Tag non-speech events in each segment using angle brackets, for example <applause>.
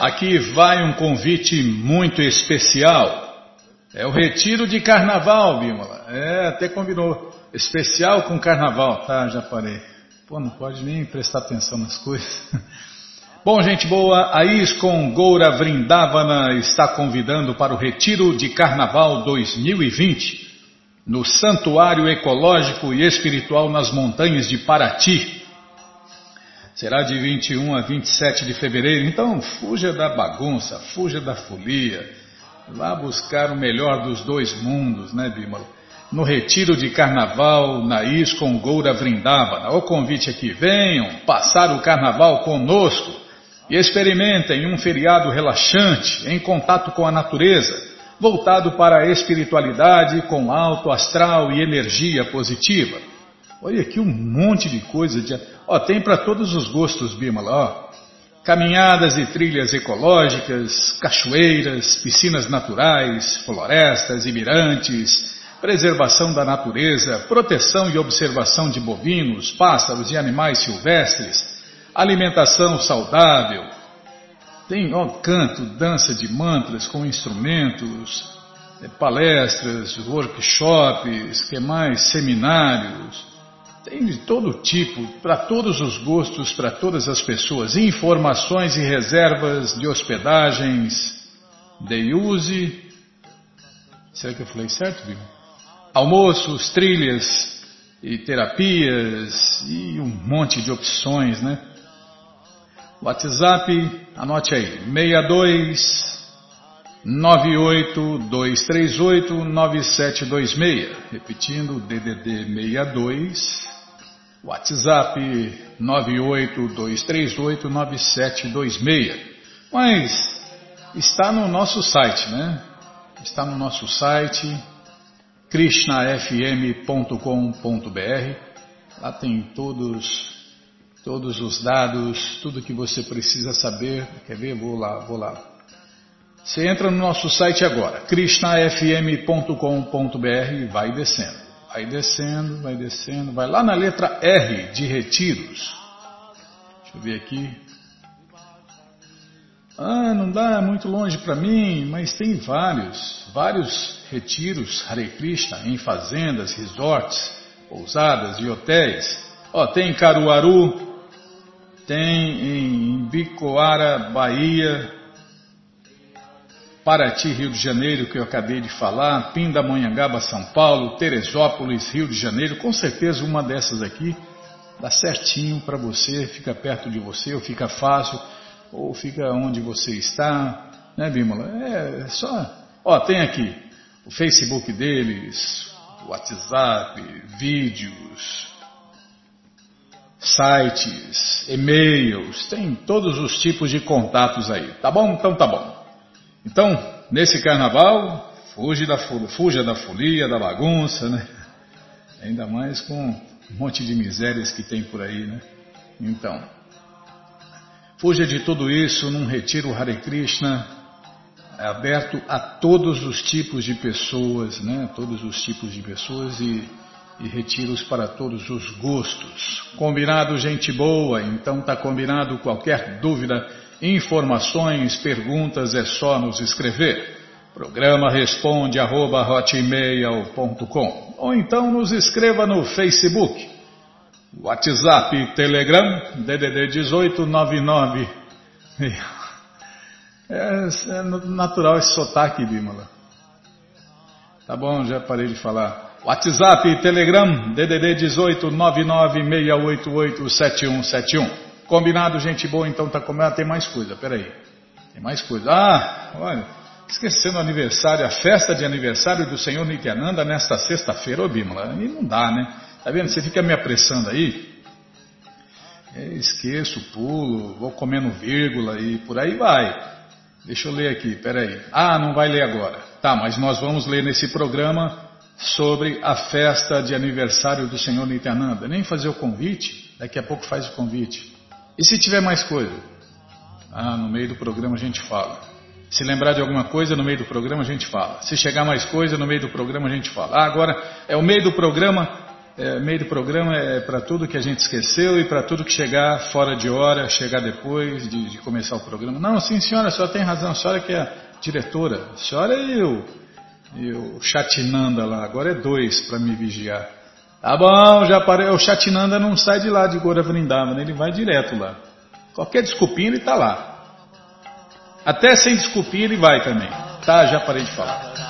Aqui vai um convite muito especial. É o retiro de carnaval, Bímola. É, até combinou. Especial com carnaval. Tá, já parei. Pô, não pode nem prestar atenção nas coisas. <laughs> Bom, gente boa, a ISCOM Goura Vrindavana está convidando para o Retiro de Carnaval 2020 no Santuário Ecológico e Espiritual nas Montanhas de Paraty. Será de 21 a 27 de fevereiro, então fuja da bagunça, fuja da folia. Vá buscar o melhor dos dois mundos, né, Bímola? No retiro de carnaval na ISCOM Goura Vrindavana. O convite aqui, venham passar o carnaval conosco e experimentem um feriado relaxante, em contato com a natureza voltado para a espiritualidade com alto astral e energia positiva. Olha aqui um monte de coisa. De... Ó, tem para todos os gostos, Bimala. Ó. Caminhadas e trilhas ecológicas, cachoeiras, piscinas naturais, florestas e mirantes, preservação da natureza, proteção e observação de bovinos, pássaros e animais silvestres, alimentação saudável, tem ó, canto, dança de mantras com instrumentos, é, palestras, workshops, que mais, seminários. Tem de todo tipo, para todos os gostos, para todas as pessoas. Informações e reservas de hospedagens, de use. Será que eu falei certo, viu? Almoços, trilhas e terapias e um monte de opções, né? WhatsApp, anote aí, 62 98238 9726. Repetindo, DDD 62, WhatsApp 98238 9726. Mas está no nosso site, né? Está no nosso site krishnafm.com.br. Lá tem todos todos os dados, tudo que você precisa saber. Quer ver? Vou lá, vou lá. Você entra no nosso site agora, krishnafm.com.br e vai descendo. Vai descendo, vai descendo, vai lá na letra R de retiros. Deixa eu ver aqui. Ah, não dá muito longe para mim, mas tem vários, vários retiros Hare Krishna em fazendas, resorts, pousadas e hotéis. Ó, tem Caruaru, tem em Bicoara, Bahia, Paraty, Rio de Janeiro, que eu acabei de falar, Pindamonhangaba, São Paulo, Teresópolis, Rio de Janeiro, com certeza uma dessas aqui dá certinho para você, fica perto de você, ou fica fácil, ou fica onde você está, né, Bímola? É, é só. Ó, tem aqui o Facebook deles, o WhatsApp, vídeos, sites, e-mails, tem todos os tipos de contatos aí. Tá bom? Então tá bom. Então, nesse carnaval, fuja da, fuja da folia, da bagunça, né? Ainda mais com um monte de misérias que tem por aí, né? Então, fuja de tudo isso num retiro Hare Krishna é aberto a todos os tipos de pessoas, né? Todos os tipos de pessoas e e retiros para todos os gostos. Combinado, gente boa? Então tá combinado. Qualquer dúvida, informações, perguntas é só nos escrever. Programa responde arroba, ou então nos escreva no Facebook, WhatsApp, Telegram, DDD 1899. <laughs> É, é natural esse sotaque, Bímola. Tá bom, já parei de falar. WhatsApp, Telegram, DDD 18 996887171. Combinado, gente boa, então tá comendo. Ah, tem mais coisa, peraí. Tem mais coisa. Ah, olha, esquecendo o aniversário, a festa de aniversário do Senhor Nityananda nesta sexta-feira, ô Bímola. E não dá, né? Tá vendo? Você fica me apressando aí. É, esqueço, pulo, vou comendo vírgula e por aí vai. Deixa eu ler aqui, peraí. Ah, não vai ler agora. Tá, mas nós vamos ler nesse programa sobre a festa de aniversário do Senhor Nityananda. Nem fazer o convite, daqui a pouco faz o convite. E se tiver mais coisa? Ah, no meio do programa a gente fala. Se lembrar de alguma coisa, no meio do programa a gente fala. Se chegar mais coisa, no meio do programa a gente fala. Ah, agora é o meio do programa, é, meio do programa é para tudo que a gente esqueceu e para tudo que chegar fora de hora, chegar depois de, de, começar o programa. Não, sim, senhora, a senhora tem razão, a senhora que é a diretora, a senhora e o, e o Chatinanda lá, agora é dois para me vigiar. Tá bom, já parei, o Chatinanda não sai de lá de Gora Vrindavan, ele vai direto lá. Qualquer desculpinha ele está lá. Até sem desculpinha ele vai também. Tá, já parei de falar.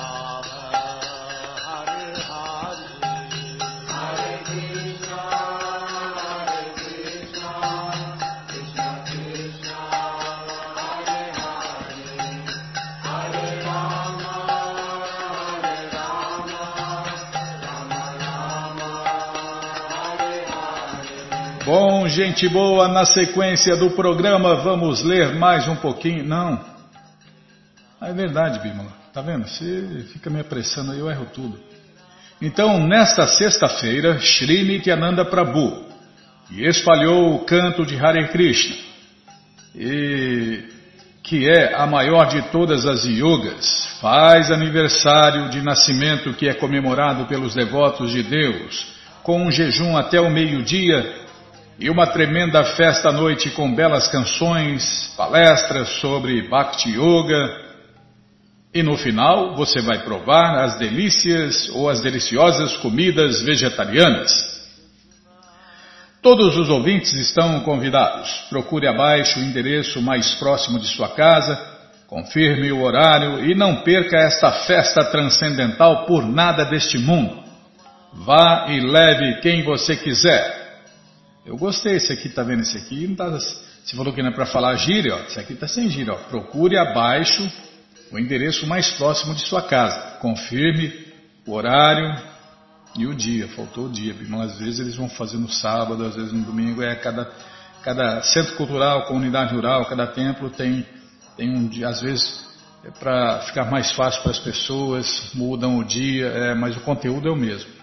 Bom, gente boa, na sequência do programa vamos ler mais um pouquinho. Não. Ah, é verdade, Bímola. Tá vendo? Você fica me apressando aí, eu erro tudo. Então, nesta sexta-feira, Sri Nityananda Prabhu espalhou o canto de Hare Krishna, e, que é a maior de todas as yogas, faz aniversário de nascimento que é comemorado pelos devotos de Deus, com um jejum até o meio-dia e uma tremenda festa à noite com belas canções, palestras sobre Bhakti Yoga. E no final você vai provar as delícias ou as deliciosas comidas vegetarianas. Todos os ouvintes estão convidados. Procure abaixo o endereço mais próximo de sua casa, confirme o horário e não perca esta festa transcendental por nada deste mundo. Vá e leve quem você quiser. Eu gostei, esse aqui, tá vendo esse aqui? Não tá, você falou que não é para falar gíria, ó. Esse aqui tá sem gíria, ó. Procure abaixo o endereço mais próximo de sua casa. Confirme o horário e o dia. Faltou o dia, às vezes eles vão fazer no sábado, às vezes no domingo. É cada, cada centro cultural, comunidade rural, cada templo tem, tem um dia, às vezes é para ficar mais fácil para as pessoas, mudam o dia, é, mas o conteúdo é o mesmo.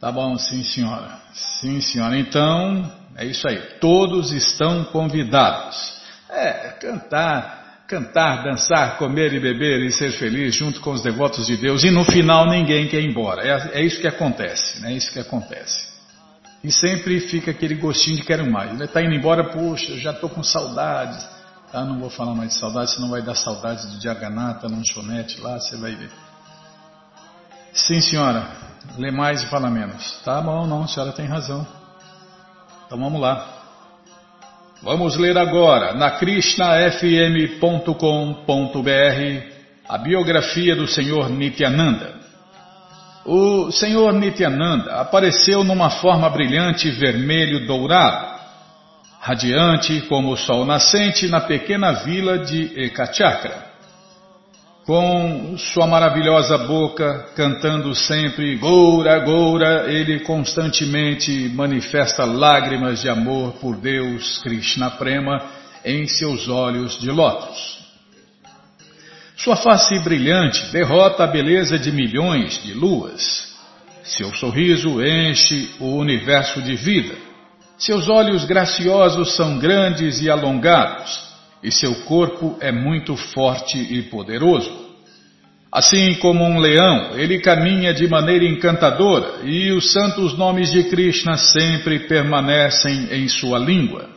Tá bom, sim senhora. Sim senhora. Então, é isso aí. Todos estão convidados. É, cantar, cantar, dançar, comer e beber e ser feliz junto com os devotos de Deus. E no final ninguém quer ir embora. É, é isso que acontece, né? É isso que acontece. E sempre fica aquele gostinho de quero mais. Está indo embora, puxa, já estou com saudades. Tá, não vou falar mais de saudades, senão vai dar saudades de Diaganata, lanchonete lá, você vai ver. Sim, senhora. Lê mais e fala menos. Tá bom, não, a senhora tem razão. Então vamos lá. Vamos ler agora na krishnafm.com.br a biografia do Senhor Nityananda. O Senhor Nityananda apareceu numa forma brilhante vermelho dourado, radiante como o sol nascente na pequena vila de Ekachakra com sua maravilhosa boca, cantando sempre Goura, Goura, ele constantemente manifesta lágrimas de amor por Deus, Krishna Prema, em seus olhos de lótus. Sua face brilhante derrota a beleza de milhões de luas. Seu sorriso enche o universo de vida. Seus olhos graciosos são grandes e alongados e seu corpo é muito forte e poderoso. Assim como um leão, ele caminha de maneira encantadora e os santos nomes de Krishna sempre permanecem em sua língua.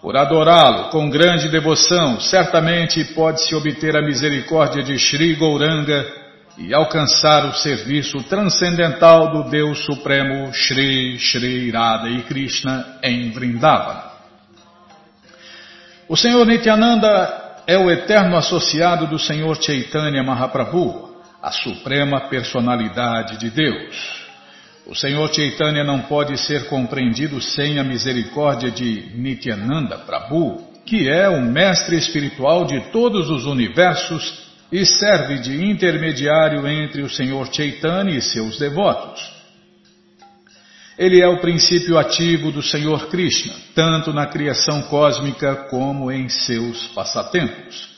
Por adorá-lo com grande devoção, certamente pode-se obter a misericórdia de Sri Gauranga e alcançar o serviço transcendental do Deus Supremo Sri Sri Radha e Krishna em Vrindavana. O Senhor Nityananda é o eterno associado do Senhor Chaitanya Mahaprabhu, a suprema personalidade de Deus. O Senhor Chaitanya não pode ser compreendido sem a misericórdia de Nityananda Prabhu, que é o mestre espiritual de todos os universos e serve de intermediário entre o Senhor Chaitanya e seus devotos. Ele é o princípio ativo do Senhor Krishna, tanto na criação cósmica como em seus passatempos.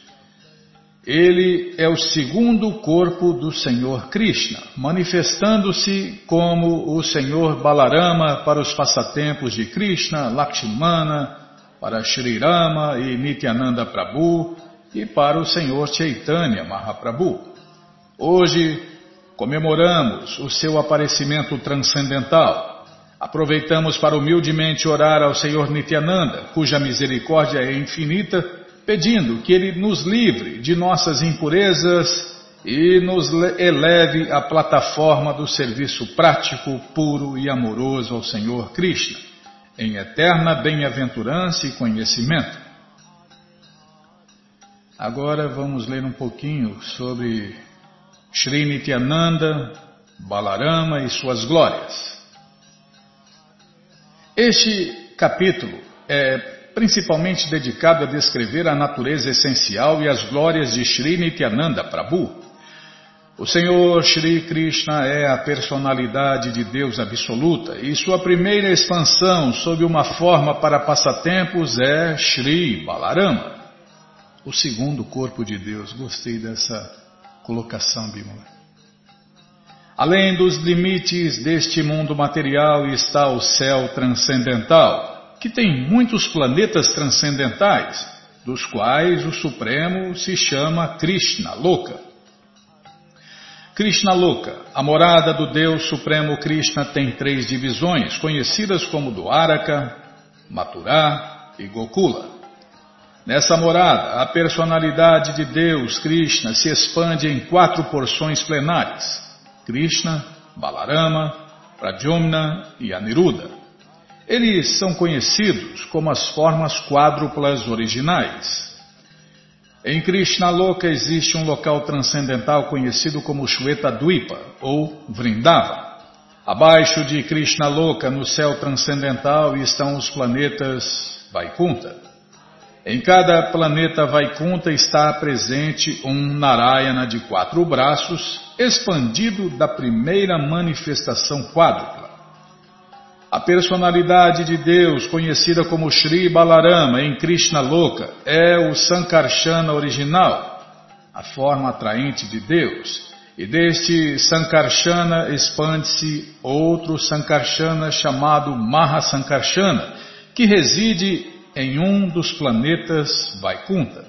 Ele é o segundo corpo do Senhor Krishna, manifestando-se como o Senhor Balarama para os passatempos de Krishna, Lakshmana, para Sri Rama e Nityananda Prabhu e para o Senhor Chaitanya Mahaprabhu. Hoje, comemoramos o seu aparecimento transcendental. Aproveitamos para humildemente orar ao Senhor Nityananda, cuja misericórdia é infinita, pedindo que Ele nos livre de nossas impurezas e nos eleve à plataforma do serviço prático, puro e amoroso ao Senhor Krishna, em eterna bem-aventurança e conhecimento. Agora vamos ler um pouquinho sobre Sri Nityananda, Balarama e suas glórias. Este capítulo é principalmente dedicado a descrever a natureza essencial e as glórias de Sri Nityananda Prabhu. O Senhor Shri Krishna é a personalidade de Deus absoluta e sua primeira expansão sob uma forma para passatempos é Shri Balarama, o segundo corpo de Deus. Gostei dessa colocação, Bimala. Além dos limites deste mundo material está o céu transcendental, que tem muitos planetas transcendentais, dos quais o Supremo se chama Krishna Loka. Krishna Loka, a morada do Deus Supremo Krishna, tem três divisões, conhecidas como Dwaraka, Mathura e Gokula. Nessa morada, a personalidade de Deus, Krishna, se expande em quatro porções plenárias: Krishna, Balarama, Pradyumna e Aniruddha. Eles são conhecidos como as formas quádruplas originais. Em Krishna Loka existe um local transcendental conhecido como Shweta Dvipa ou Vrindava. Abaixo de Krishna Loka, no céu transcendental, estão os planetas Vaikunta. Em cada planeta Vaikunta está presente um Narayana de quatro braços, expandido da primeira manifestação quádrupla. A personalidade de Deus, conhecida como Sri Balarama em Krishna Loka, é o Sankarsana original, a forma atraente de Deus. E deste Sankarsana expande-se outro Sankarsana chamado Mahasankarsana, que reside em um dos planetas Vaikunta.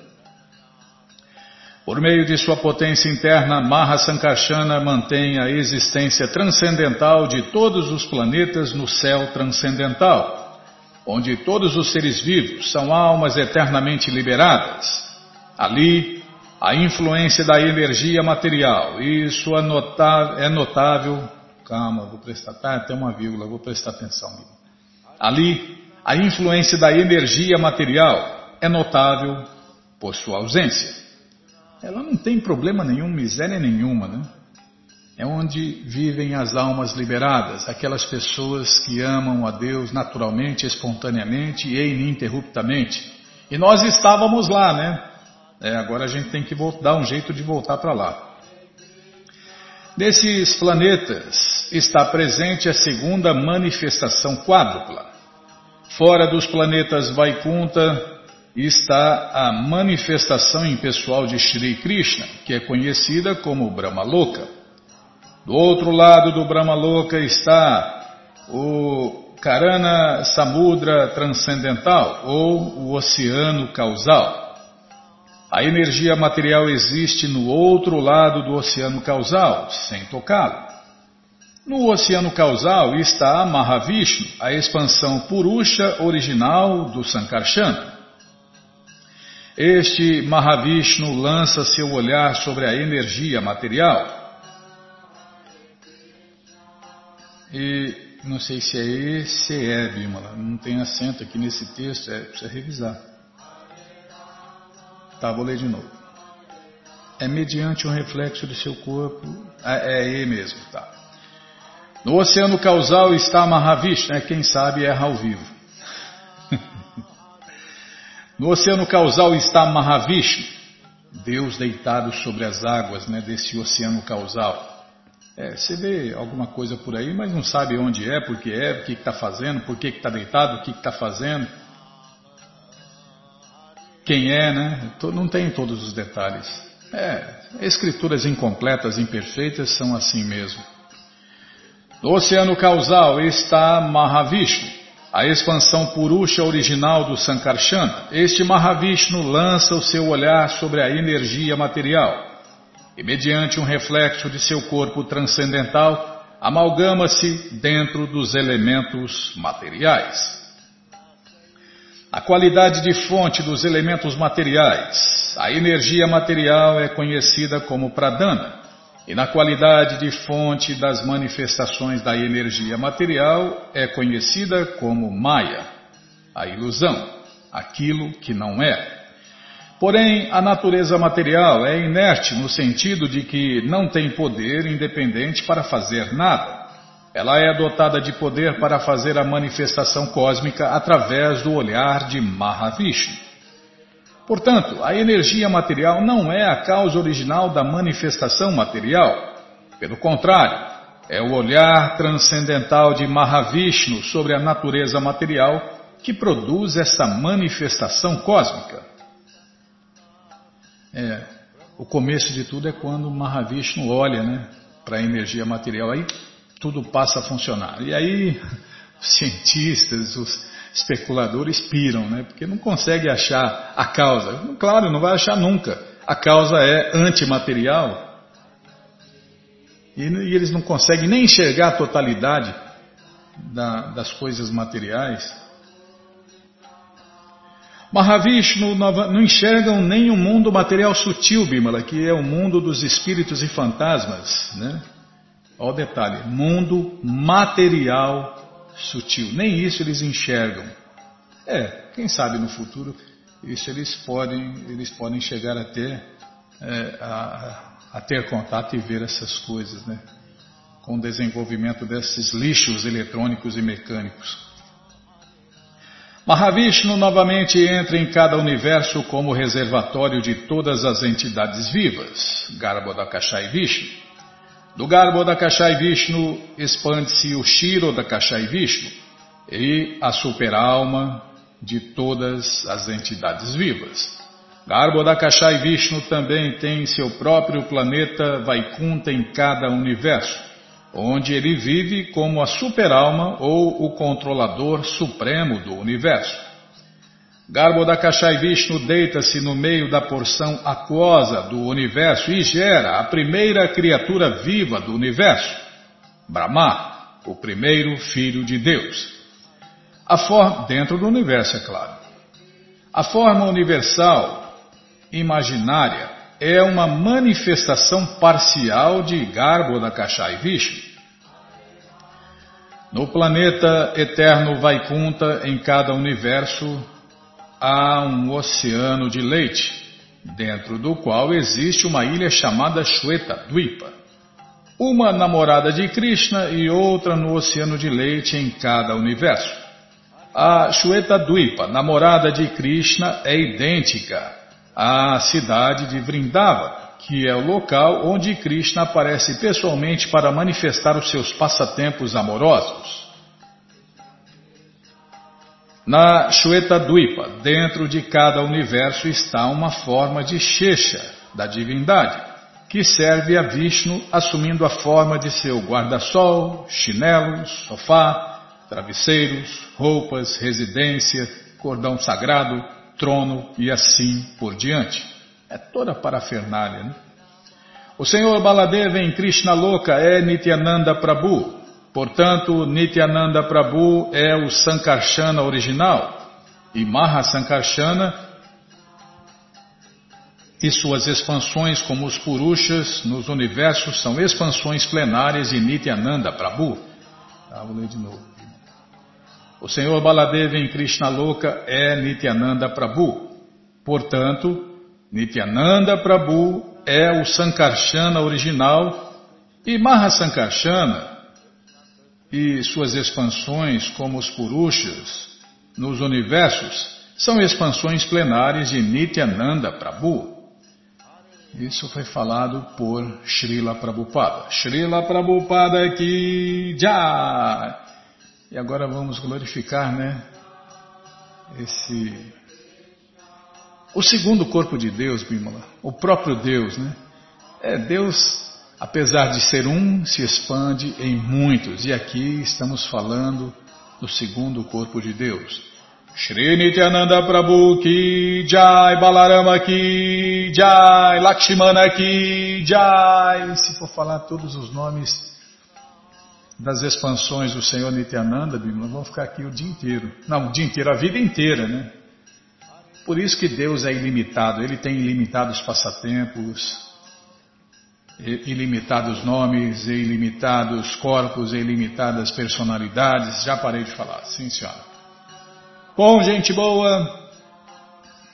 Por meio de sua potência interna, Mahasankarshana mantém a existência transcendental de todos os planetas no céu transcendental, onde todos os seres vivos são almas eternamente liberadas. Ali, a influência da energia material, isso é notável. É notável calma, vou prestar, tá, tem uma vírgula, vou prestar atenção. Ali, a influência da energia material é notável por sua ausência ela não tem problema nenhum, miséria nenhuma, né? É onde vivem as almas liberadas, aquelas pessoas que amam a Deus naturalmente, espontaneamente e ininterruptamente. E nós estávamos lá, né? É, agora a gente tem que dar um jeito de voltar para lá. Nesses planetas está presente a segunda manifestação quádrupla. Fora dos planetas Vaikunta, está a manifestação impessoal de Shri Krishna, que é conhecida como Brahmaloka. Do outro lado do Brahmaloka está o Karana Samudra Transcendental, ou o Oceano Causal. A energia material existe no outro lado do oceano causal, sem tocá-lo. No oceano causal está Mahavishnu, a expansão purusha original do Sankarsana. Este Mahavishnu lança seu olhar sobre a energia material. E não sei se é E, se é, Bimala. Não tem acento aqui nesse texto, é, precisa revisar. Tá, vou ler de novo. É mediante um reflexo do seu corpo. É, é E mesmo, tá. No oceano causal está Mahavishnu, né? quem sabe erra ao vivo. <laughs> No oceano causal está Mahavishnu, Deus deitado sobre as águas né, desse oceano causal. É, você vê alguma coisa por aí, mas não sabe onde é, por que é, o que está fazendo, por que está deitado, o que está fazendo. Quem é, né? Não tem todos os detalhes. É, escrituras incompletas, imperfeitas são assim mesmo. No oceano causal está Mahavishnu, a expansão purusha original do Sankarsana, este Mahavishnu lança o seu olhar sobre a energia material. e, mediante um reflexo de seu corpo transcendental, amalgama-se dentro dos elementos materiais. A qualidade de fonte dos elementos materiais. A energia material é conhecida como pradana, e na qualidade de fonte das manifestações da energia material é conhecida como maya, a ilusão, aquilo que não é. Porém, a natureza material é inerte no sentido de que não tem poder independente para fazer nada. Ela é dotada de poder para fazer a manifestação cósmica através do olhar de Mahavishnu. Portanto, a energia material não é a causa original da manifestação material. Pelo contrário, é o olhar transcendental de Mahavishnu sobre a natureza material que produz essa manifestação cósmica. É, o começo de tudo é quando Mahavishnu olha né, para a energia material. Aí tudo passa a funcionar. E aí <laughs> os cientistas, os especuladores piram, né? Porque não consegue achar a causa. Claro, não vai achar nunca. A causa é antimaterial. E, e eles não conseguem nem enxergar a totalidade da, das coisas materiais. Mahavishnu não enxergam nem o mundo material sutil, Bimala, que é o mundo dos espíritos e fantasmas, né? Olha o detalhe: mundo material sutil. Nem isso eles enxergam. É, quem sabe no futuro isso eles podem, eles podem chegar até é, a, a, ter contato e ver essas coisas, né? Com o desenvolvimento desses lixos eletrônicos e mecânicos. Mahavishnu novamente entra em cada universo como reservatório de todas as entidades vivas, Garbhodakashai Vishnu. Do Garbo da Kashai Vishnu expande-se o Shiro da Kashai Vishnu e a superalma de todas as entidades vivas. Garbo da Kashai Vishnu também tem seu próprio planeta Vaikunta em cada universo, onde ele vive como a superalma ou o controlador supremo do universo. Garbhodakashai Vishnu deita-se no meio da porção aquosa do universo e gera a primeira criatura viva do universo, Brahma, o primeiro filho de Deus. A forma, dentro do universo, é claro. A forma universal, imaginária, é uma manifestação parcial de Garbhodakashai Vishnu. No planeta eterno Vaikunta, em cada universo, há um oceano de leite, dentro do qual existe uma ilha chamada Shweta Dvipa. Uma namorada de Krishna e outra no oceano de leite em cada universo. A Shweta Dvipa, namorada de Krishna, é idêntica à cidade de Vrindava, que é o local onde Krishna aparece pessoalmente para manifestar os seus passatempos amorosos. Na Shweta Dvipa, dentro de cada universo está uma forma de Shesha, da divindade, que serve a Vishnu assumindo a forma de seu guarda-sol, chinelos, sofá, travesseiros, roupas, residência, cordão sagrado, trono e assim por diante. É toda parafernália, né? O Senhor Baladeva em Krishna Loka é Nityananda Prabhu, Portanto, Nityananda Prabhu é o Sankarsana original e Mahasankarsana e suas expansões como os Purushas nos universos são expansões plenárias de Nityananda Prabhu. Ah, vou ler de novo. O Senhor Baladeva em Krishna Loka é Nityananda Prabhu. Portanto, Nityananda Prabhu é o Sankarsana original e Mahasankarsana e suas expansões, como os Purushas, nos universos, são expansões plenárias de Nityananda Prabhu. Isso foi falado por Srila Prabhupada. Srila Prabhupada aqui já. E agora vamos glorificar, né? Esse. O segundo corpo de Deus, Bimala. O próprio Deus, né? É Deus apesar de ser um, se expande em muitos. E aqui estamos falando do segundo corpo de Deus. Shri Nityananda Prabhu ki Jai, Balarama ki Jai, Lakshmana ki Jai. Se for falar todos os nomes das expansões do Senhor Nityananda, Bíblia, vamos ficar aqui o dia inteiro. Não, o dia inteiro, a vida inteira, né? Por isso que Deus é ilimitado, Ele tem ilimitados passatempos, ilimitados nomes, ilimitados corpos, ilimitadas personalidades. Já parei de falar, sim senhora. Bom, gente boa,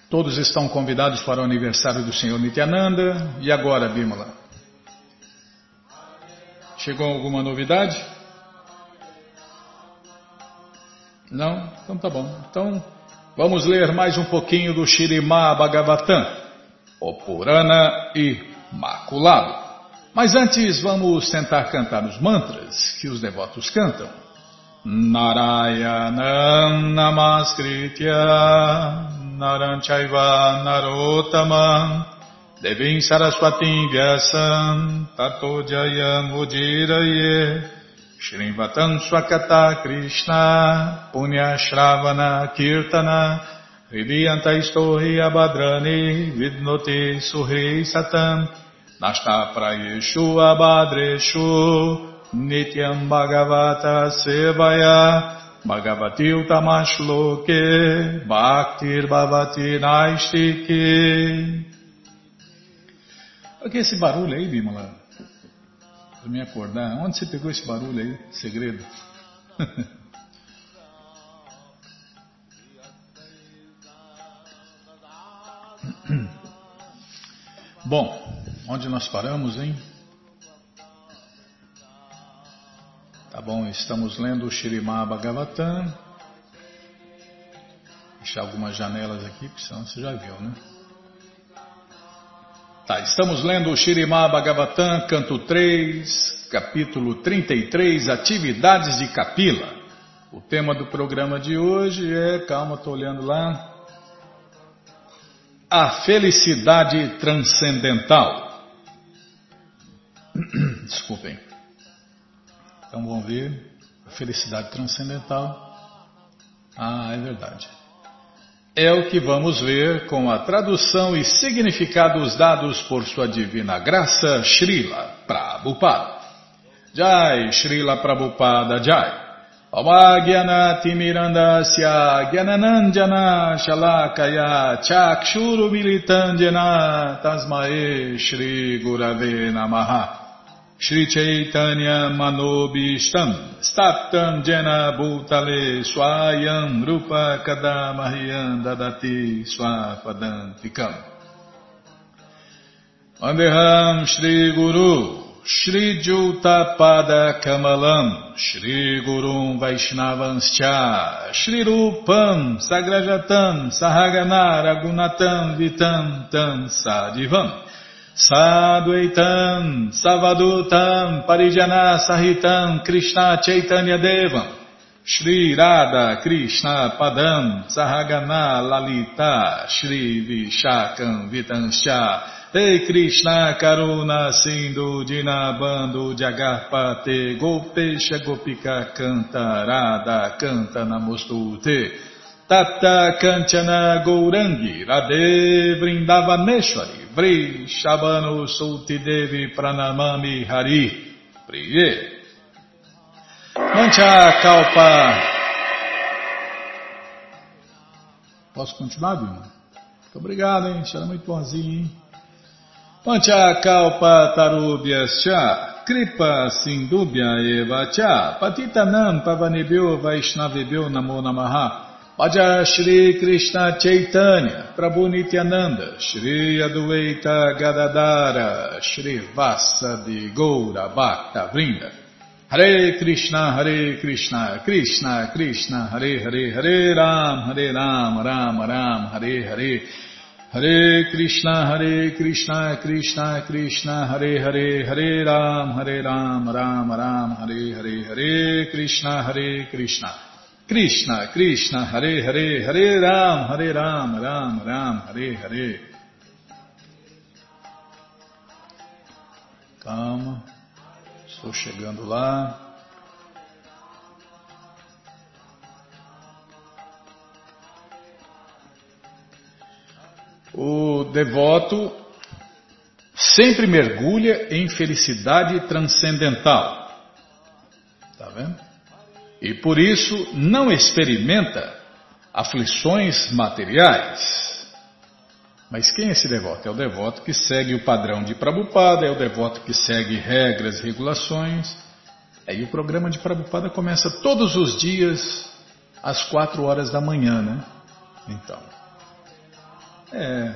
todos estão convidados para o aniversário do Senhor Nityananda. E agora, Bímola? Chegou alguma novidade? Não? Então tá bom. Então vamos ler mais um pouquinho do Shirimá Bhagavatam, o Purana Imaculado. Mas antes vamos tentar cantar os mantras que os devotos cantam. Narayanam Namaskritya Naranchaiva Narotamam Devim Saraswatim Vyasam Tato Jayam Ujiraye Shrivatam Swakata Krishna Punya Shravana Kirtana Hridiyanta Istohi Abhadrani Vidnoti Suhi Satam Nasta Prayeshu Abhadreshu Nityam Bhagavata Sevaya Bhagavati Utamashloke Bhaktir Bhavati Naistike O que é esse barulho aí, Bimala? para me acordar. Onde você pegou esse barulho aí? Segredo. <laughs> Bom, onde nós paramos, hein? Tá bom, estamos lendo o Shirimá Bhagavatam. Deixar algumas janelas aqui, porque senão você já viu, né? Tá, estamos lendo o Shirimá Bhagavatam, canto 3, capítulo 33, Atividades de Kapila. O tema do programa de hoje é, calma, estou olhando lá, a felicidade transcendental. <clears throat> Desculpem. Então vamos ver, a felicidade transcendental. Ah, é verdade é o que vamos ver com a tradução e significados dados por sua divina graça, Srila Prabhupada. Jai, Srila Prabhupada Jai. Gyananandjana Shalakaya Chakshuru Militandjana Tasmae Shri Gurave Namaha Shri Chaitanya Manobishtam Staptam Jena Bhutale Swayam Rupa Kadamahyam Dadati Swapadantikam. Vandeham Shri Guru Shri Jutapada Kamalam Shri Gurum Vaishnavanscha Shri Rupam Sagrajatam Sahagana Ragunatam Vitam Tam Sadivam Sadhuaitam, Savadutam, Parijana Sahitam, Krishna Chaitanya Devam, Shri Radha Krishna Padam, Sahagana Lalita, Shri Vishakam Vitanscha, Ei Krishna Karuna Sindhu Dinabando Jagarpate, Gopesha Gopika Canta, Radha Canta Namostute, Tata Kanchana Gourangi, Radhe Vrindavaneshwari, Vri Shabano Sulti Devi Pranamami Hari, Priye. Mancha Kalpa. Posso continuar, Vilma? Muito obrigado, hein? Será muito bonzinho, hein? Mancha Kalpa Tarubhyascha. Kripa Sindubhya Eva Cha Patitanam Pavanebhyo Vaishnavebhyo Namo Namaha Bhaja Shri Krishna Chaitanya, Prabhu Nityananda, Shri Adueita Gadadara, Shri Vasa de Goura Bhakta Vrinda. Hare Krishna, Hare Krishna, Krishna Krishna, Hare Hare, Hare Ram, Hare Ram, Ram Ram, Hare Hare. Hare Krishna, Hare Krishna, Krishna Krishna, Hare Hare, Hare Ram, Hare Ram, Ram Ram, Hare Hare, Hare Krishna, Hare Krishna. Krishna, Krishna, Hare Hare, Hare Ram, Hare Ram, Ram Ram, Hare Hare. Calma, estou chegando lá. O devoto sempre mergulha em felicidade transcendental. Tá vendo? E por isso não experimenta aflições materiais. Mas quem é esse devoto? É o devoto que segue o padrão de Prabhupada, é o devoto que segue regras, regulações. Aí o programa de Prabhupada começa todos os dias às quatro horas da manhã, né? Então. É.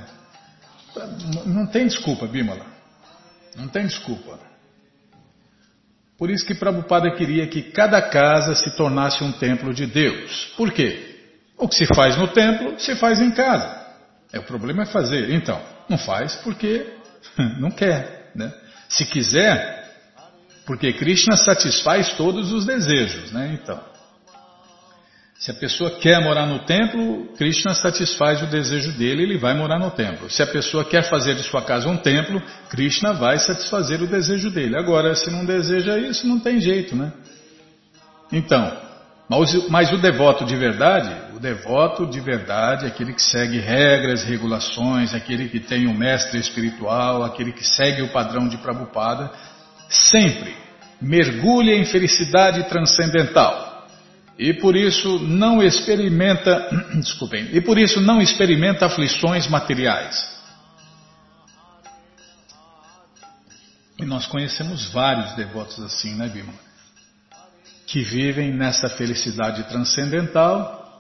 Não tem desculpa, Bímola. Não tem desculpa. Por isso que Prabhupada queria que cada casa se tornasse um templo de Deus. Por quê? O que se faz no templo, se faz em casa. É, o problema é fazer. Então, não faz porque <laughs> não quer. Né? Se quiser, porque Krishna satisfaz todos os desejos. Né? Então, se a pessoa quer morar no templo, Krishna satisfaz o desejo dele, ele vai morar no templo. Se a pessoa quer fazer de sua casa um templo, Krishna vai satisfazer o desejo dele. Agora, se não deseja isso, não tem jeito, né? Então, mas, mas o devoto de verdade, o devoto de verdade, aquele que segue regras, regulações, aquele que tem um mestre espiritual, aquele que segue o padrão de Prabhupada, sempre mergulha em felicidade transcendental e por isso não experimenta, <clears throat> desculpem, e por isso não experimenta aflições materiais. E nós conhecemos vários devotos assim, né, Bima? Que vivem nessa felicidade transcendental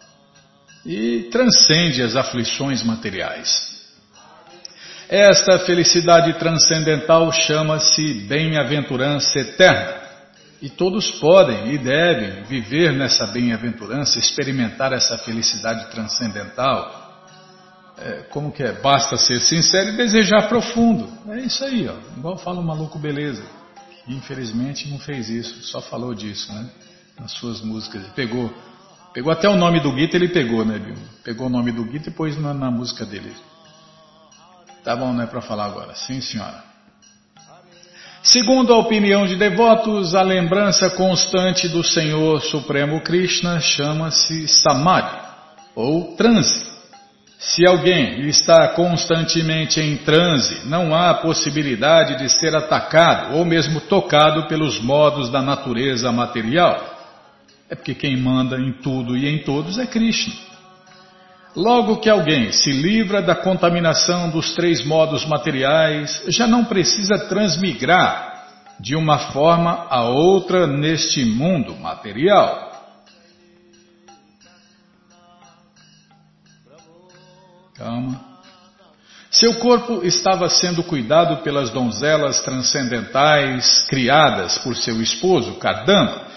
e transcende as aflições materiais. Esta felicidade transcendental chama-se bem-aventurança eterna. E todos podem e devem viver nessa bem-aventurança, experimentar essa felicidade transcendental. É, como que é? Basta ser sincero e desejar profundo. É isso aí, ó. Igual fala o maluco beleza. Infelizmente não fez isso, só falou disso, né? Nas suas músicas. Pegou, pegou até o nome do Gita, ele pegou, né, Bill? Pegou o nome do Gita e pôs na, na música dele. Tá bom, né, para falar agora. Sim, senhora. Segundo a opinião de devotos, a lembrança constante do Senhor Supremo Krishna chama-se Samadhi, ou transe. Se alguém está constantemente em transe, não há possibilidade de ser atacado ou mesmo tocado pelos modos da natureza material. É porque quem manda em tudo e em todos é Krishna. Logo que alguém se livra da contaminação dos três modos materiais, já não precisa transmigrar de uma forma a outra neste mundo material. Calma. Seu corpo estava sendo cuidado pelas donzelas transcendentais criadas por seu esposo, Kardama,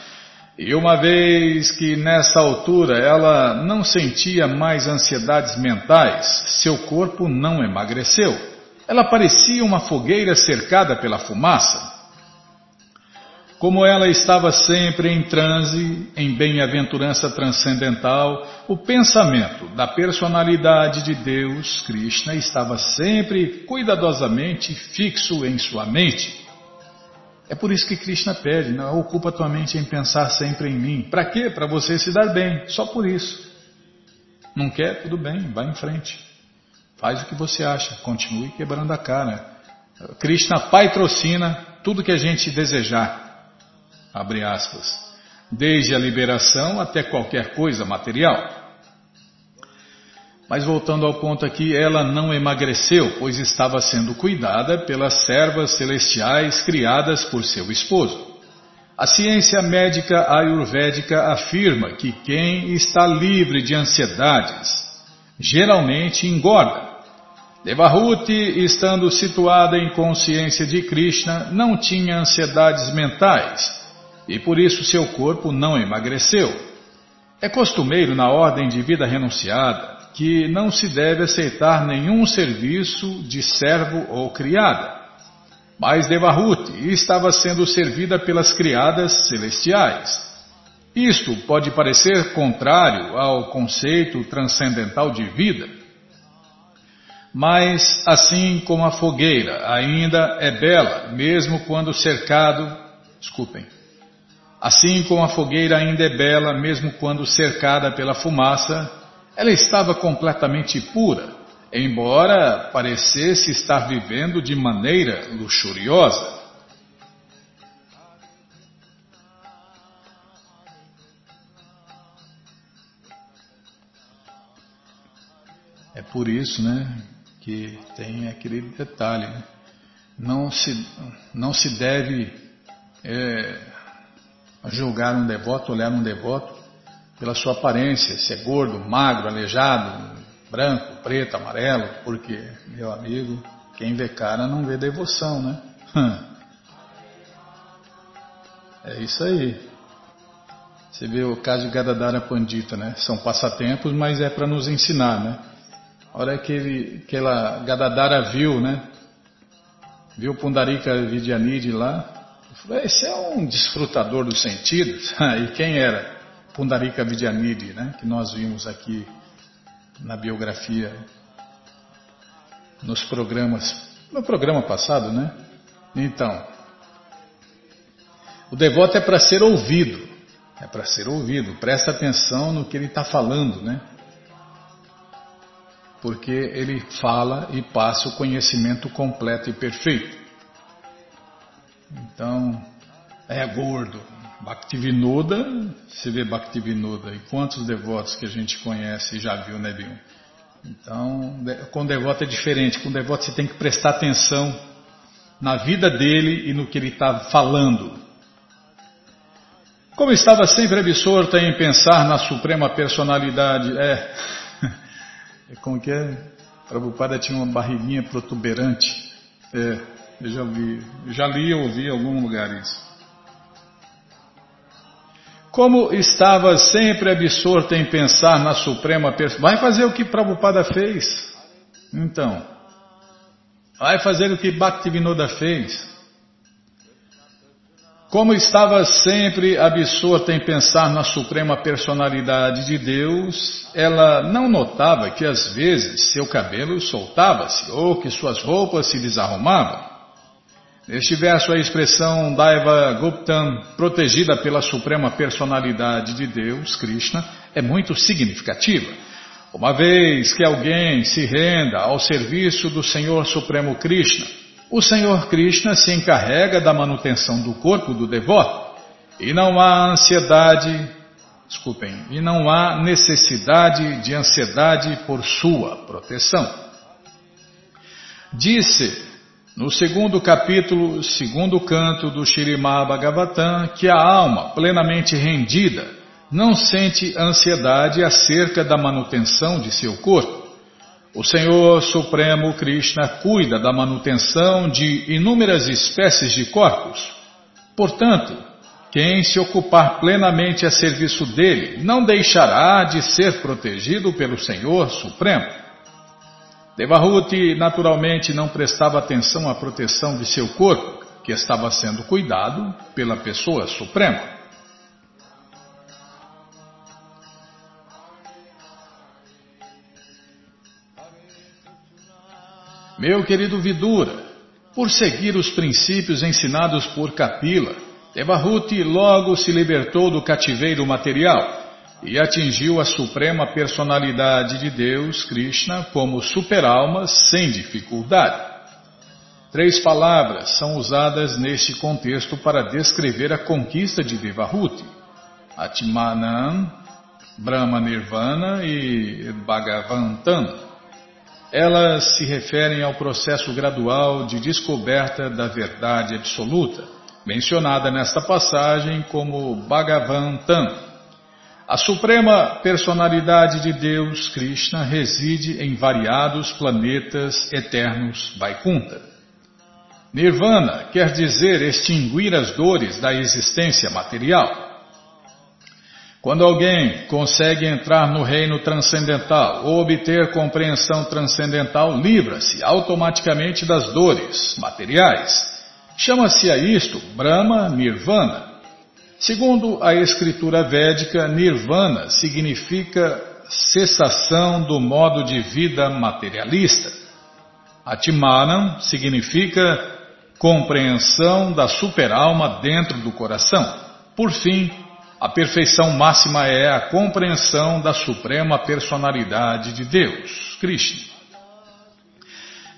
e uma vez que nessa altura ela não sentia mais ansiedades mentais, seu corpo não emagreceu. Ela parecia uma fogueira cercada pela fumaça. Como ela estava sempre em transe, em bem-aventurança transcendental, o pensamento da personalidade de Deus, Krishna, estava sempre cuidadosamente fixo em sua mente. É por isso que Krishna pede, não ocupa tua mente em pensar sempre em mim. Para quê? Para você se dar bem, só por isso. Não quer? Tudo bem, vai em frente. Faz o que você acha, continue quebrando a cara. Krishna patrocina tudo que a gente desejar. Abre aspas. Desde a liberação até qualquer coisa material. Mas voltando ao ponto aqui, ela não emagreceu, pois estava sendo cuidada pelas servas celestiais criadas por seu esposo. A ciência médica ayurvédica afirma que quem está livre de ansiedades geralmente engorda. Devahuti, estando situada em consciência de Krishna, não tinha ansiedades mentais e por isso seu corpo não emagreceu. É costumeiro na ordem de vida renunciada que não se deve aceitar nenhum serviço de servo ou criada. Mas Devahuti estava sendo servida pelas criadas celestiais. Isto pode parecer contrário ao conceito transcendental de vida. Mas, assim como a fogueira ainda é bela, mesmo quando cercado. Desculpem. Assim como a fogueira ainda é bela, mesmo quando cercada pela fumaça, ela estava completamente pura. embora parecesse estar vivendo de maneira luxuriosa. É por isso, né, que tem aquele detalhe, né? não se não se deve é, julgar um devoto, olhar um devoto pela sua aparência, se é gordo, magro, aleijado, branco, preto, amarelo, porque, meu amigo, quem vê cara não vê devoção, né? <laughs> É isso aí. Você vê o caso de Gadadara Pandita, né? São passatempos, mas é para nos ensinar, né? A hora que ele, aquela Gadadara viu, né? Viu Pundarika Vidyanidhi lá, falou, esse é um desfrutador dos sentidos. <laughs> e quem era? Pundarika Vidyanidhi, né? Que nós vimos aqui na biografia, nos programas, no programa passado, né? Então, o devoto é para ser ouvido, é para ser ouvido, presta atenção no que ele está falando, né? Porque ele fala e passa o conhecimento completo e perfeito. Então, é gordo, Bhaktivinoda, você vê Bhaktivinoda, e quantos devotos que a gente conhece e já viu, né, Bill? Então, com devoto é diferente, com devoto você tem que prestar atenção na vida dele e no que ele está falando. Como estava sempre absorta em pensar na suprema personalidade, é, <laughs> é como que é? Prabhupada tinha uma barriguinha protuberante, é, eu já vi, já li ou ouvi em algum lugar isso. Como estava sempre absorto em pensar na Suprema Personalidade, vai fazer o que Prabhupada fez. Então, vai fazer o que Bhaktivinoda fez. Como estava sempre absorta em pensar na Suprema Personalidade de Deus, ela não notava que às vezes seu cabelo soltava-se ou que suas roupas se desarrumavam. Neste verso, a expressão Daiva Guptam, protegida pela suprema personalidade de Deus, Krishna, é muito significativa. Uma vez que alguém se renda ao serviço do Senhor Supremo Krishna, o Senhor Krishna se encarrega da manutenção do corpo do devoto e não há ansiedade, desculpem, e não há necessidade de ansiedade por sua proteção. Disse no segundo capítulo, segundo canto do Shirimá Bhagavatam, que a alma plenamente rendida não sente ansiedade acerca da manutenção de seu corpo. O Senhor Supremo Krishna cuida da manutenção de inúmeras espécies de corpos. Portanto, quem se ocupar plenamente a serviço dele não deixará de ser protegido pelo Senhor Supremo. Devahuti naturalmente não prestava atenção à proteção de seu corpo, que estava sendo cuidado pela pessoa suprema. Meu querido Vidura, por seguir os princípios ensinados por Kapila, Devahuti logo se libertou do cativeiro material e atingiu a suprema personalidade de Deus, Krishna, como superalma sem dificuldade. Três palavras são usadas neste contexto para descrever a conquista de Devahuti: Atmanam, Brahma Nirvana e Bhagavantam. Elas se referem ao processo gradual de descoberta da verdade absoluta, mencionada nesta passagem como Bhagavantam a suprema personalidade de Deus, Krishna, reside em variados planetas eternos Vaikunta. Nirvana quer dizer extinguir as dores da existência material. Quando alguém consegue entrar no reino transcendental ou obter compreensão transcendental, livra-se automaticamente das dores materiais. Chama-se a isto Brahma Nirvana. Segundo a escritura védica, nirvana significa cessação do modo de vida materialista. Atmanam significa compreensão da superalma dentro do coração. Por fim, a perfeição máxima é a compreensão da suprema personalidade de Deus, Krishna.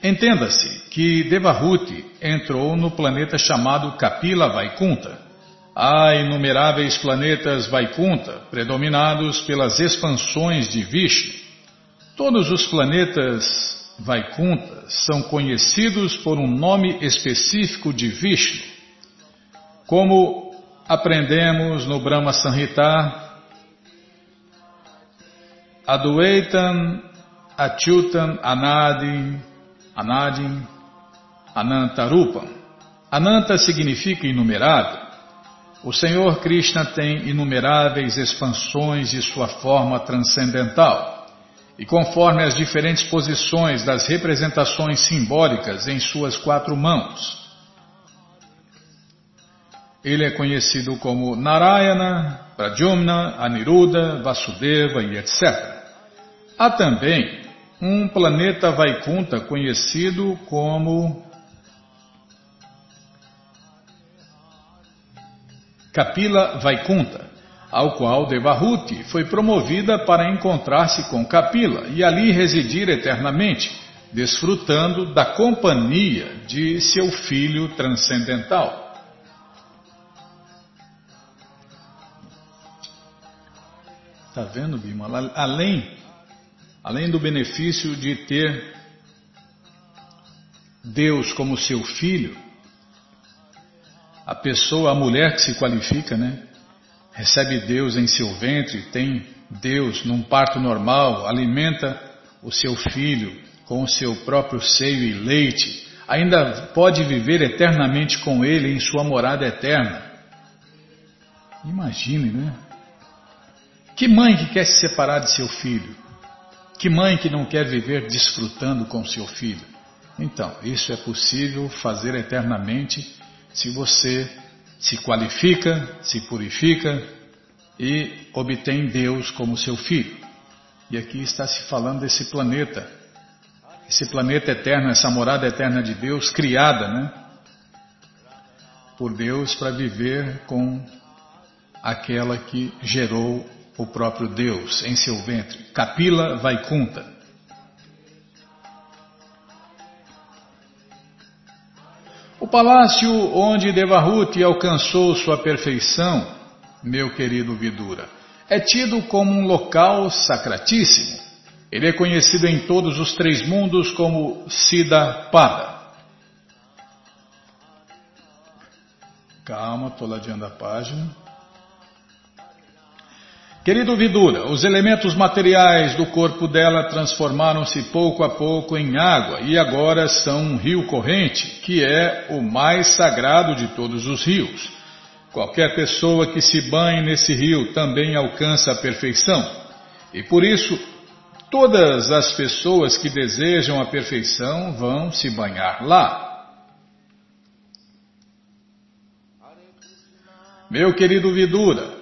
Entenda-se que Devahuti entrou no planeta chamado Kapila Vaikunta. Há inumeráveis planetas Vaikunta, predominados pelas expansões de Vishnu. Todos os planetas Vaikunta são conhecidos por um nome específico de Vishnu. Como aprendemos no Brahma Sanhita, Adwaitam, Achyutam, Anadim, Anadim, Anantarupam. Ananta significa inumerável. O Senhor Krishna tem inumeráveis expansões de sua forma transcendental. E conforme as diferentes posições das representações simbólicas em suas quatro mãos, ele é conhecido como Narayana, Pradyumna, Aniruddha, Vasudeva e etc. Há também um planeta Vaikunta conhecido como Kapila Vaikunta, ao qual Devahuti foi promovida para encontrar-se com Kapila e ali residir eternamente, desfrutando da companhia de seu filho transcendental. Está vendo, Bima? Além além do benefício de ter Deus como seu filho, a pessoa, a mulher que se qualifica, né? Recebe Deus em seu ventre, tem Deus num parto normal, alimenta o seu filho com o seu próprio seio e leite, ainda pode viver eternamente com ele em sua morada eterna. Imagine, né? Que mãe que quer se separar de seu filho? Que mãe que não quer viver desfrutando com seu filho? Então, isso é possível fazer eternamente se você se qualifica, se purifica e obtém Deus como seu filho. E aqui está se falando desse planeta, esse planeta eterno, essa morada eterna de Deus, criada, né? Por Deus para viver com aquela que gerou o próprio Deus em seu ventre. Kapila Vaikunta. O palácio onde Devahuti alcançou sua perfeição, meu querido Vidura, é tido como um local sacratíssimo. Ele é conhecido em todos os três mundos como Siddha Pada. Calma, estou ladeando a página. Querido Vidura, os elementos materiais do corpo dela transformaram-se pouco a pouco em água e agora são um rio corrente, que é o mais sagrado de todos os rios. Qualquer pessoa que se banhe nesse rio também alcança a perfeição. E por isso, todas as pessoas que desejam a perfeição vão se banhar lá. Meu querido Vidura,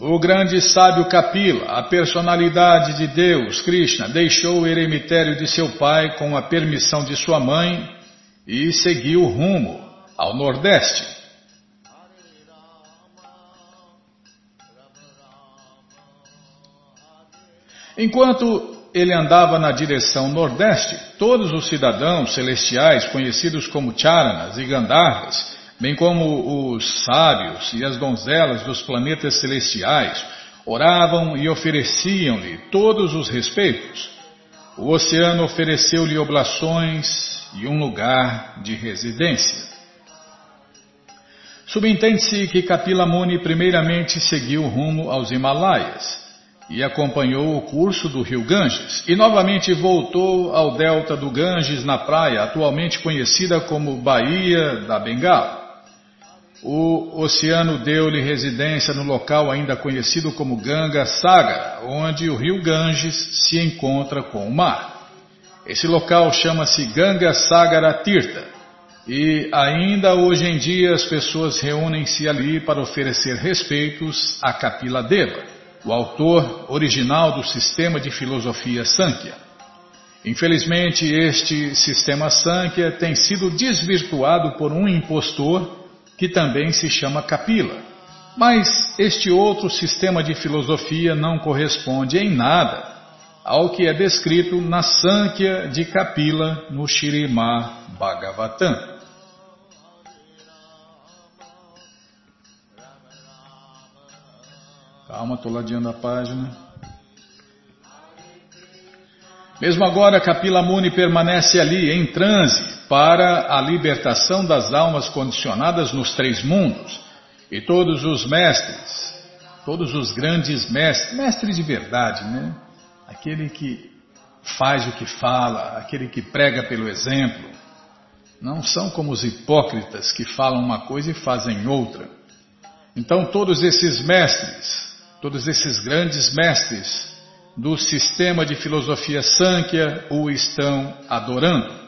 o grande sábio Kapila, a personalidade de Deus, Krishna, deixou o eremitério de seu pai com a permissão de sua mãe e seguiu rumo ao nordeste. Enquanto ele andava na direção nordeste, todos os cidadãos celestiais, conhecidos como Charanas e Gandharvas, bem como os sábios e as donzelas dos planetas celestiais, oravam e ofereciam-lhe todos os respeitos. O oceano ofereceu-lhe oblações e um lugar de residência. Subentende-se que Kapila Muni primeiramente seguiu rumo aos Himalaias e acompanhou o curso do rio Ganges e novamente voltou ao delta do Ganges na praia atualmente conhecida como Baía da Bengala. O oceano deu-lhe residência no local ainda conhecido como Ganga Sagar, onde o rio Ganges se encontra com o mar. Esse local chama-se Ganga Sagara Tirtha e ainda hoje em dia as pessoas reúnem-se ali para oferecer respeitos a Kapila Deva, o autor original do sistema de filosofia Sankhya. Infelizmente, este sistema Sankhya tem sido desvirtuado por um impostor que também se chama Kapila. Mas este outro sistema de filosofia não corresponde em nada ao que é descrito na Sankhya de Kapila no Shirimá Bhagavatam. Calma, estou ladeando a página. Mesmo agora, Kapila Muni permanece ali em transe para a libertação das almas condicionadas nos três mundos. E todos os mestres, todos os grandes mestres, mestres de verdade, né? Aquele que faz o que fala, aquele que prega pelo exemplo, não são como os hipócritas que falam uma coisa e fazem outra. Então, todos esses mestres, todos esses grandes mestres do sistema de filosofia Sankhya o estão adorando.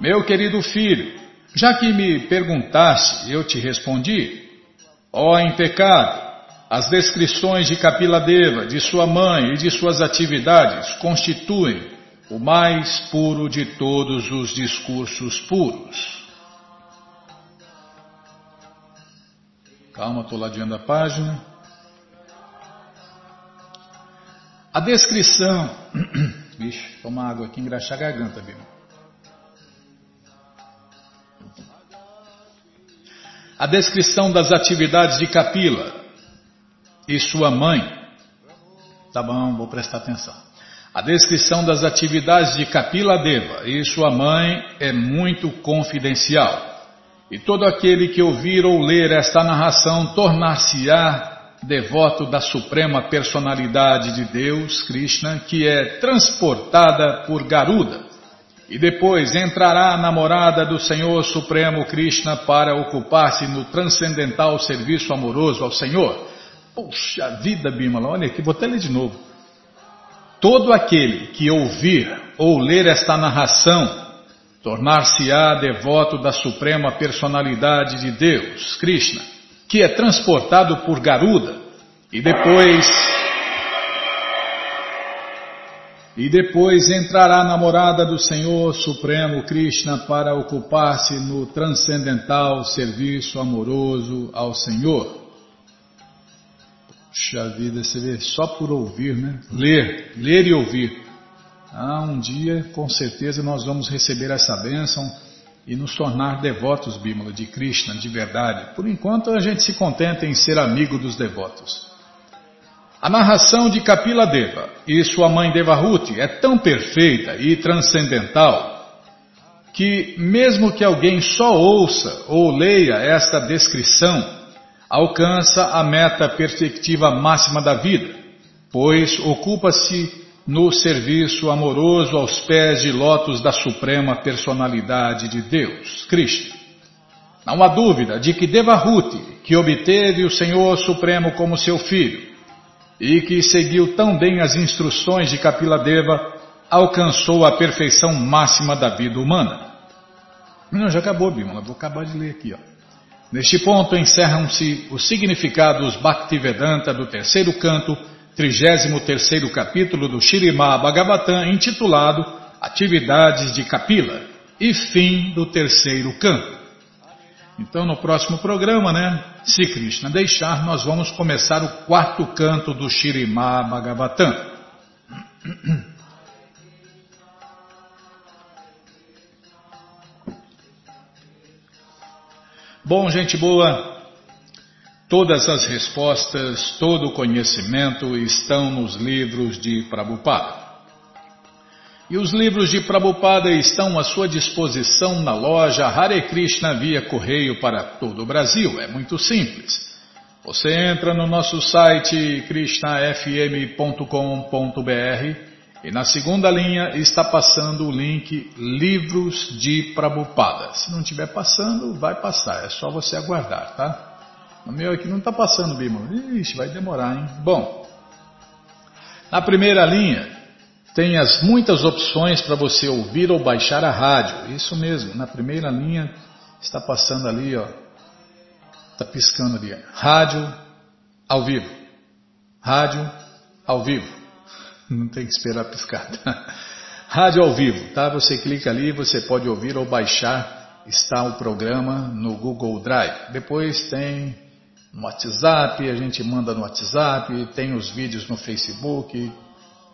Meu querido filho, já que me perguntaste, eu te respondi. Ó oh, impecado, as descrições de Kapila Deva, de sua mãe e de suas atividades constituem o mais puro de todos os discursos puros. Calma, estou ladeando a página. A descrição. <clears throat> Vixe, toma água aqui, engraxar a garganta, viu? A descrição das atividades de Kapila e sua mãe. Tá bom, vou prestar atenção. A descrição das atividades de Kapila Deva e sua mãe é muito confidencial. E todo aquele que ouvir ou ler esta narração tornar-se-á devoto da suprema personalidade de Deus, Krishna, que é transportada por Garuda. E depois entrará a namorada do Senhor Supremo Krishna para ocupar-se no transcendental serviço amoroso ao Senhor. Puxa vida, Bimala, olha aqui, vou até ler de novo. Todo aquele que ouvir ou ler esta narração tornar-se-á devoto da suprema personalidade de Deus, Krishna, que é transportado por Garuda e depois e depois entrará a namorada do Senhor Supremo Krishna para ocupar-se no transcendental serviço amoroso ao Senhor. Puxa vida, você vê só por ouvir, né? Ler, ler e ouvir. Ah, um dia, com certeza, nós vamos receber essa bênção e nos tornar devotos, Bímola, de Krishna, de verdade. Por enquanto, a gente se contenta em ser amigo dos devotos. A narração de Kapila Deva e sua mãe Devahuti é tão perfeita e transcendental que, mesmo que alguém só ouça ou leia esta descrição, alcança a meta perspectiva máxima da vida, pois ocupa-se no serviço amoroso aos pés de lótus da suprema personalidade de Deus, Cristo. Não há dúvida de que Devahuti, que obteve o Senhor Supremo como seu filho e que seguiu tão bem as instruções de Kapila Deva, alcançou a perfeição máxima da vida humana. Não, já acabou, Bimala, vou acabar de ler aqui. Ó. Neste ponto encerram-se os significados Bhaktivedanta do terceiro canto, 33 capítulo do Shirimá Bhagavatam, intitulado Atividades de Kapila, e fim do terceiro canto. Então, no próximo programa, né, se Krishna deixar, nós vamos começar o quarto canto do Shirimá Bhagavatam. Bom, gente boa, todas as respostas, todo o conhecimento estão nos livros de Prabhupada. E os livros de Prabhupada estão à sua disposição na loja Hare Krishna via correio para todo o Brasil. É muito simples. Você entra no nosso site krishnafm.com.br e na segunda linha está passando o link Livros de Prabupada. Se não estiver passando, vai passar. É só você aguardar, tá? O meu aqui não está passando, Bima. Ixi, vai demorar, hein? Bom, na primeira linha tem as muitas opções para você ouvir ou baixar a rádio. Isso mesmo, na primeira linha está passando ali, ó. Está piscando ali. Rádio ao vivo. Rádio ao vivo. Não tem que esperar piscar. Tá? <laughs> Rádio ao vivo, tá? Você clica ali, você pode ouvir ou baixar. Está o programa no Google Drive. Depois tem no WhatsApp, a gente manda no WhatsApp, tem os vídeos no Facebook,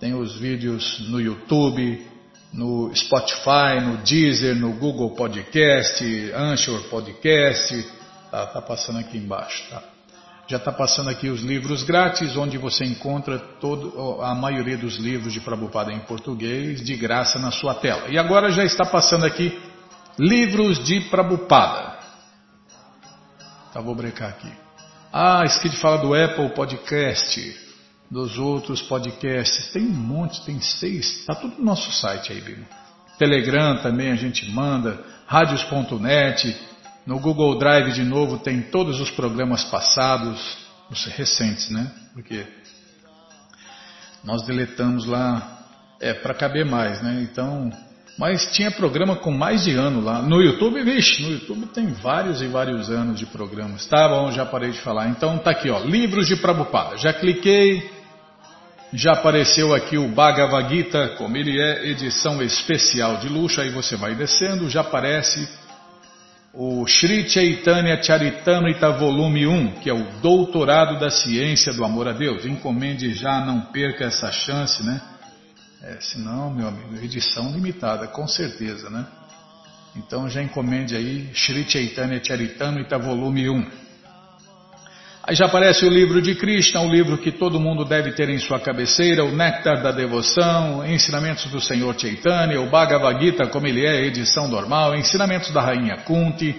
tem os vídeos no YouTube, no Spotify, no Deezer, no Google Podcast, Anchor Podcast, tá, tá passando aqui embaixo, tá? Já está passando aqui os livros grátis, onde você encontra todo, a maioria dos livros de Prabhupada em português de graça na sua tela. E agora já está passando aqui livros de Prabhupada. Tá, vou brecar aqui. Ah, esqueci de falar do Apple Podcast, dos outros podcasts. Tem um monte, tem seis. Está tudo no nosso site aí, Bima. Telegram também a gente manda, radios.net, no Google Drive de novo tem todos os programas passados, os recentes, né? Porque nós deletamos lá, é para caber mais, né? Então mas tinha programa com mais de ano lá. No YouTube, vixe, no YouTube tem vários e vários anos de programas. Tá bom, já parei de falar. Então tá aqui, ó, livros de Prabhupada. Já cliquei, já apareceu aqui o Bhagavad Gita, como ele é, edição especial de luxo. Aí você vai descendo, já aparece o Sri Chaitanya Charitamrita volume 1, que é o Doutorado da Ciência do Amor a Deus. Encomende já, não perca essa chance, né? É, senão, meu amigo, edição limitada, com certeza, né? Então já encomende aí Sri Chaitanya Charitamrita volume 1. Aí já aparece o livro de Krishna, o livro que todo mundo deve ter em sua cabeceira, o Néctar da Devoção, Ensinamentos do Senhor Chaitanya, o Bhagavad Gita, como ele é, edição normal, Ensinamentos da Rainha Kunti,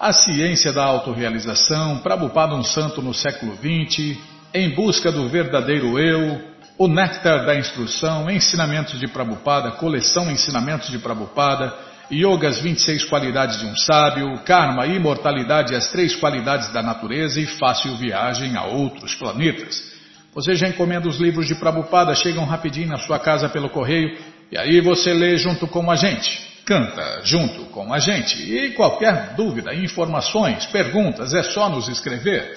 A Ciência da Autorealização, Prabhupada um Santo no século XX, Em Busca do Verdadeiro Eu, o Néctar da Instrução, Ensinamentos de Prabhupada, Coleção Ensinamentos de Prabhupada, Yoga, as 26 qualidades de um sábio, Karma, Imortalidade as três qualidades da natureza e Fácil Viagem a outros planetas. Você já encomenda os livros de Prabhupada, chegam rapidinho na sua casa pelo correio e aí você lê junto com a gente. Canta junto com a gente. E qualquer dúvida, informações, perguntas, é só nos escrever.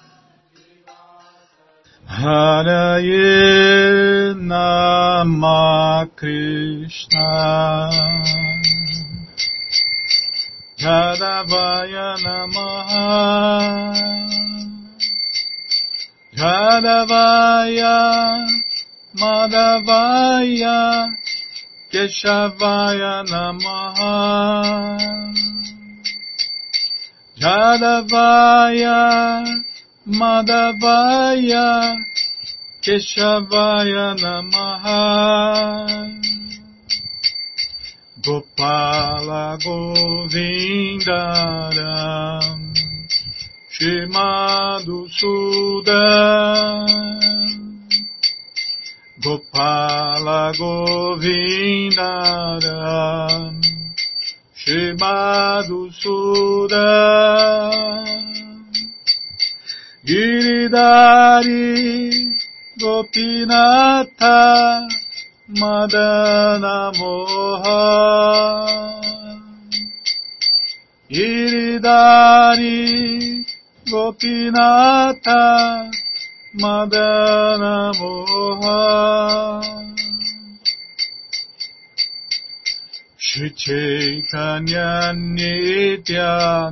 Haraye Nama Krishna. Jadavaya Namaha. Jadavaya Madhavaya Keshavaya Namaha. Jadavaya Madhavaya Keshavaya Namaha Gopala Govindaram Shimadu Sudan Gopala Govindaram Shimadu Sudan Giridari Gopinatha Madana Moha Giridari Gopinatha Madana Moha Shri Chaitanya Nityananda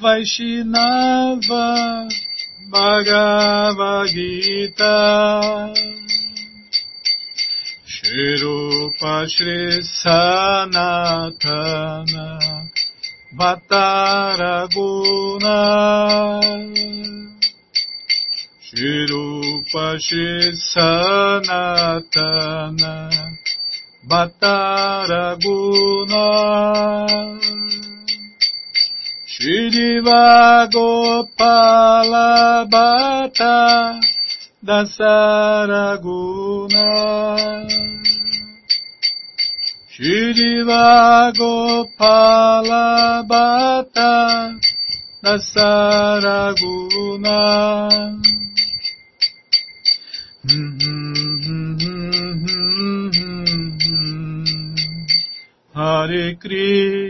Vaishnava Bhagavad Gita Shirupa Shri Sanatana Bhattaraguna Shirupa Rupa Shri Sanatana Jiriva Gopala Bhatta Dasaraguna. Jiriva Gopala Bhatta Dasaraguna mm. Hare Krishna.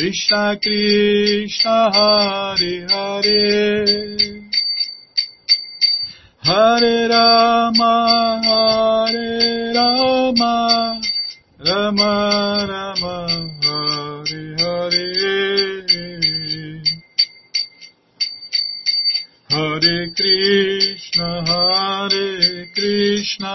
Krishna Krishna Hare Hare. Hare Rama, Hare Rama, Rama Rama, Hare Hare. Hare Krishna, Hare Krishna,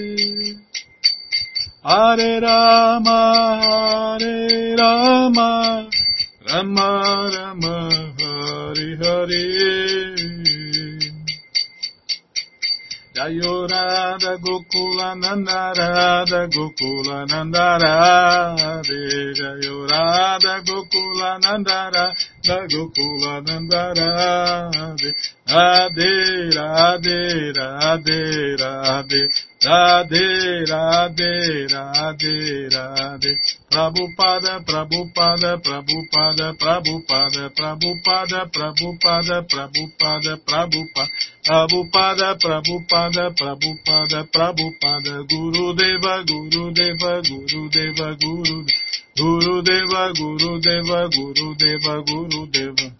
Hare Rama, Hare Rama, Rama Rama, Hare Hare. Jayo Gokula Nanda Gokula Nanda Radhe Gokula Nanda Radhe Radhe Radhe Radhe Radhe Radhe Radhe Prabhupada Prabhupada Prabhupada Prabhupada Prabhupada Prabhupada Prabhupada Prabhupada Prabhupada Prabhupada Prabhupada Prabhupada Guru Deva Guru Deva Guru Deva Guru Guru Deva Guru Deva Guru Deva Guru Deva.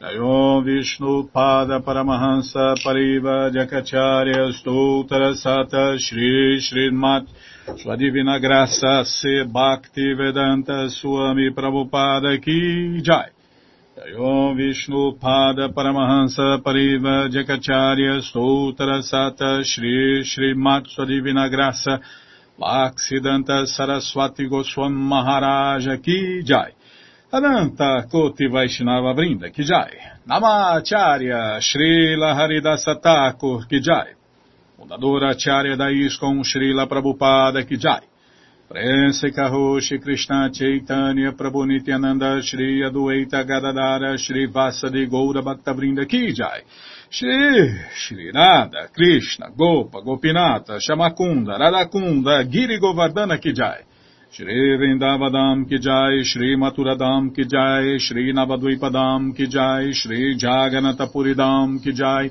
Jayom Vishnu Pada Paramahansa Pariva Jakacharya Stoutra Sata Shri Srimat Sua Divina Graça Se Bhakti Vedanta Swami Prabhupada Ki Jai. Jayom Vishnu Pada Paramahansa Pariva Jakacharya Stoutra Sata Shri Srimat Sua Divina Graça Bhaksidanta Saraswati Goswam Maharaja Ki Jai. Ananta Koti Vaishnava Vrinda Kijai, Namacharya Srila Haridasa Thakur Kijai, Fundadora Acharya da Srila Prabhupada Kijai, Prense Prense Kahoshi Krishna Chaitanya Prabhunityananda Shri Adueita Gadadara Shri Vasa de Goura Bhaktavrinda Kijai Shri Shri Nada Krishna Gopa Gopinata Shamakunda Radakunda Giri Govardhana Kijai Shri Vrindavadam Kijai Shri Maturadam Kijai Shri Navadvipadam Kijai Shri Jagannathapuridam Kijai